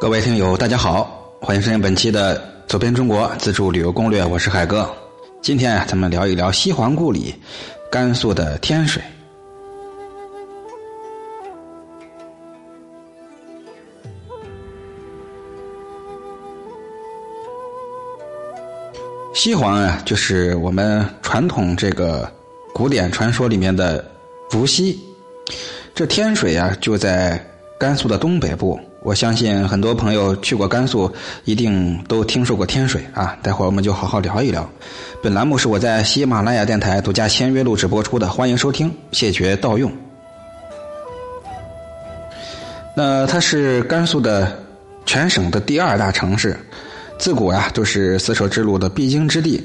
各位听友，大家好，欢迎收听本期的《走遍中国自助旅游攻略》，我是海哥。今天啊，咱们聊一聊西皇故里，甘肃的天水。西皇啊，就是我们传统这个古典传说里面的伏羲。这天水啊，就在甘肃的东北部。我相信很多朋友去过甘肃，一定都听说过天水啊。待会儿我们就好好聊一聊。本栏目是我在喜马拉雅电台独家签约录制播出的，欢迎收听，谢绝盗用。那它是甘肃的全省的第二大城市，自古啊都是丝绸之路的必经之地，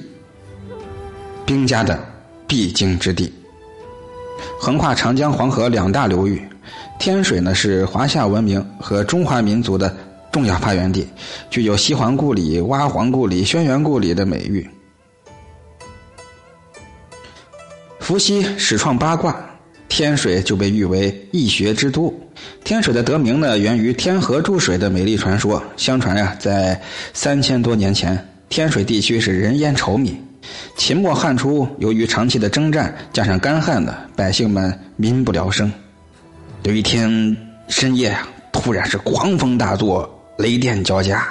兵家的必经之地，横跨长江、黄河两大流域。天水呢是华夏文明和中华民族的重要发源地，具有西皇故里、娲皇故里、轩辕故里的美誉。伏羲始创八卦，天水就被誉为易学之都。天水的得名呢，源于天河注水的美丽传说。相传呀，在三千多年前，天水地区是人烟稠密。秦末汉初，由于长期的征战加上干旱呢，百姓们民不聊生。有一天深夜啊，突然是狂风大作，雷电交加，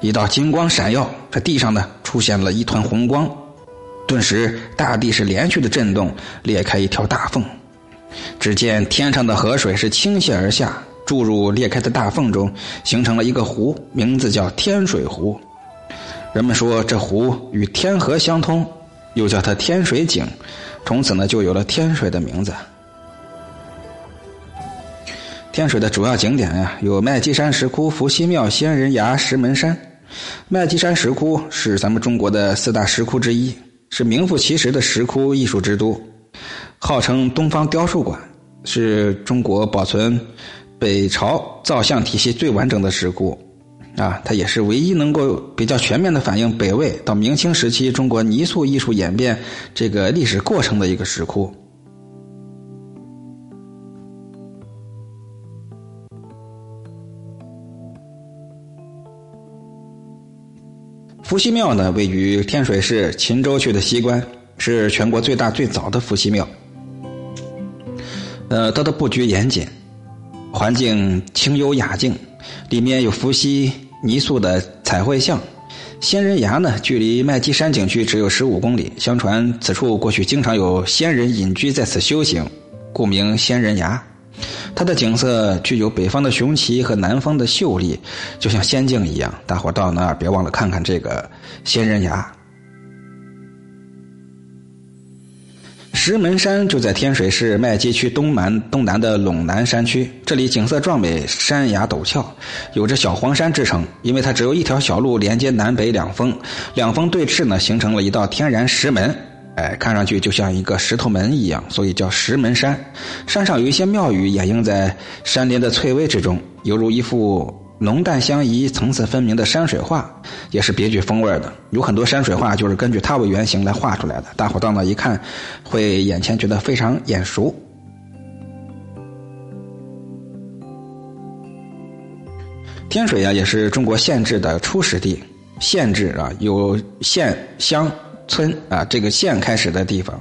一道金光闪耀，这地上呢出现了一团红光，顿时大地是连续的震动，裂开一条大缝。只见天上的河水是倾泻而下，注入裂开的大缝中，形成了一个湖，名字叫天水湖。人们说这湖与天河相通，又叫它天水井，从此呢就有了天水的名字。天水的主要景点呀，有麦积山石窟、伏羲庙、仙人崖、石门山。麦积山石窟是咱们中国的四大石窟之一，是名副其实的石窟艺术之都，号称东方雕塑馆，是中国保存北朝造像体系最完整的石窟。啊，它也是唯一能够比较全面的反映北魏到明清时期中国泥塑艺术演变这个历史过程的一个石窟。伏羲庙呢，位于天水市秦州区的西关，是全国最大最早的伏羲庙。呃，它的布局严谨，环境清幽雅静，里面有伏羲泥塑的彩绘像。仙人崖呢，距离麦积山景区只有十五公里。相传此处过去经常有仙人隐居在此修行，故名仙人崖。它的景色具有北方的雄奇和南方的秀丽，就像仙境一样。大伙到那儿别忘了看看这个仙人崖。石门山就在天水市麦积区东南东南的陇南山区，这里景色壮美，山崖陡峭，有着小黄山之称。因为它只有一条小路连接南北两峰，两峰对峙呢，形成了一道天然石门。哎，看上去就像一个石头门一样，所以叫石门山。山上有一些庙宇掩映在山林的翠微之中，犹如一幅浓淡相宜、层次分明的山水画，也是别具风味的。有很多山水画就是根据它为原型来画出来的，大伙到那一看，会眼前觉得非常眼熟。天水呀，也是中国县制的初始地，县制啊，有县乡。村啊，这个县开始的地方。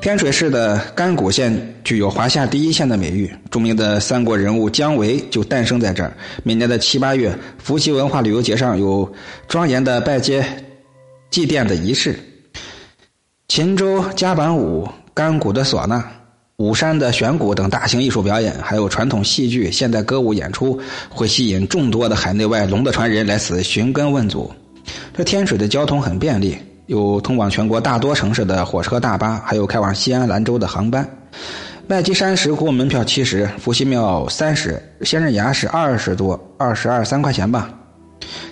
天水市的甘谷县具有华夏第一县的美誉，著名的三国人物姜维就诞生在这儿。每年的七八月，伏羲文化旅游节上有庄严的拜接祭奠的仪式。秦州夹板舞、甘谷的唢呐、武山的悬鼓等大型艺术表演，还有传统戏剧、现代歌舞演出，会吸引众多的海内外龙的传人来此寻根问祖。这天水的交通很便利，有通往全国大多城市的火车、大巴，还有开往西安、兰州的航班。麦积山石窟门票七十，伏羲庙三十，仙人崖是二十多，二十二三块钱吧。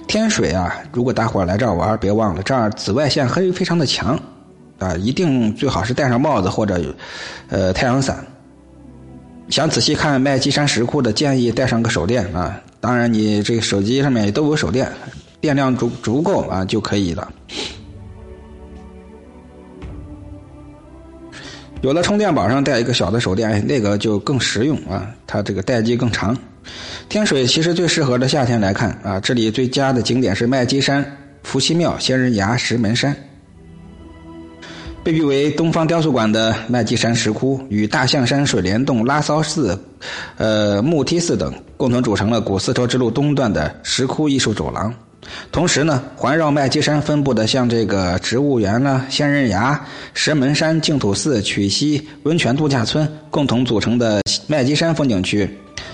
天水啊，如果大伙来这儿玩，别忘了这儿紫外线黑非常的强，啊，一定最好是戴上帽子或者呃太阳伞。想仔细看麦积山石窟的，建议带上个手电啊。当然，你这个手机上面都有手电。电量足足够啊就可以了。有的充电宝上带一个小的手电，那个就更实用啊，它这个待机更长。天水其实最适合的夏天来看啊，这里最佳的景点是麦积山、伏羲庙、仙人崖、石门山。被誉为东方雕塑馆的麦积山石窟，与大象山水帘洞、拉骚寺、呃木梯寺等共同组成了古丝绸之路东段的石窟艺术走廊。同时呢，环绕麦积山分布的像这个植物园啦、仙人崖、石门山、净土寺、曲溪温泉度假村共同组成的麦积山风景区，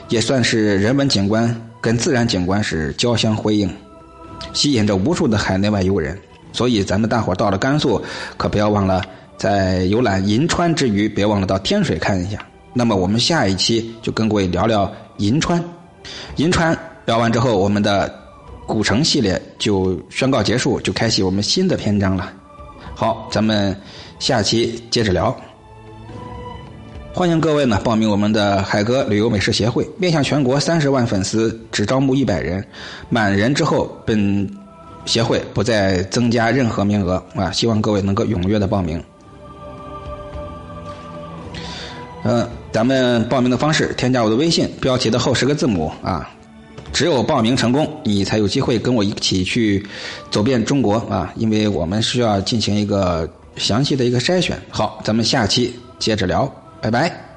也算是人文景观跟自然景观是交相辉映，吸引着无数的海内外游人。所以，咱们大伙到了甘肃，可不要忘了在游览银川之余，别忘了到天水看一下。那么，我们下一期就跟各位聊聊银川。银川聊完之后，我们的古城系列就宣告结束，就开启我们新的篇章了。好，咱们下期接着聊。欢迎各位呢报名我们的海哥旅游美食协会，面向全国三十万粉丝，只招募一百人，满人之后本。协会不再增加任何名额啊！希望各位能够踊跃的报名。嗯，咱们报名的方式：添加我的微信，标题的后十个字母啊。只有报名成功，你才有机会跟我一起去走遍中国啊！因为我们需要进行一个详细的一个筛选。好，咱们下期接着聊，拜拜。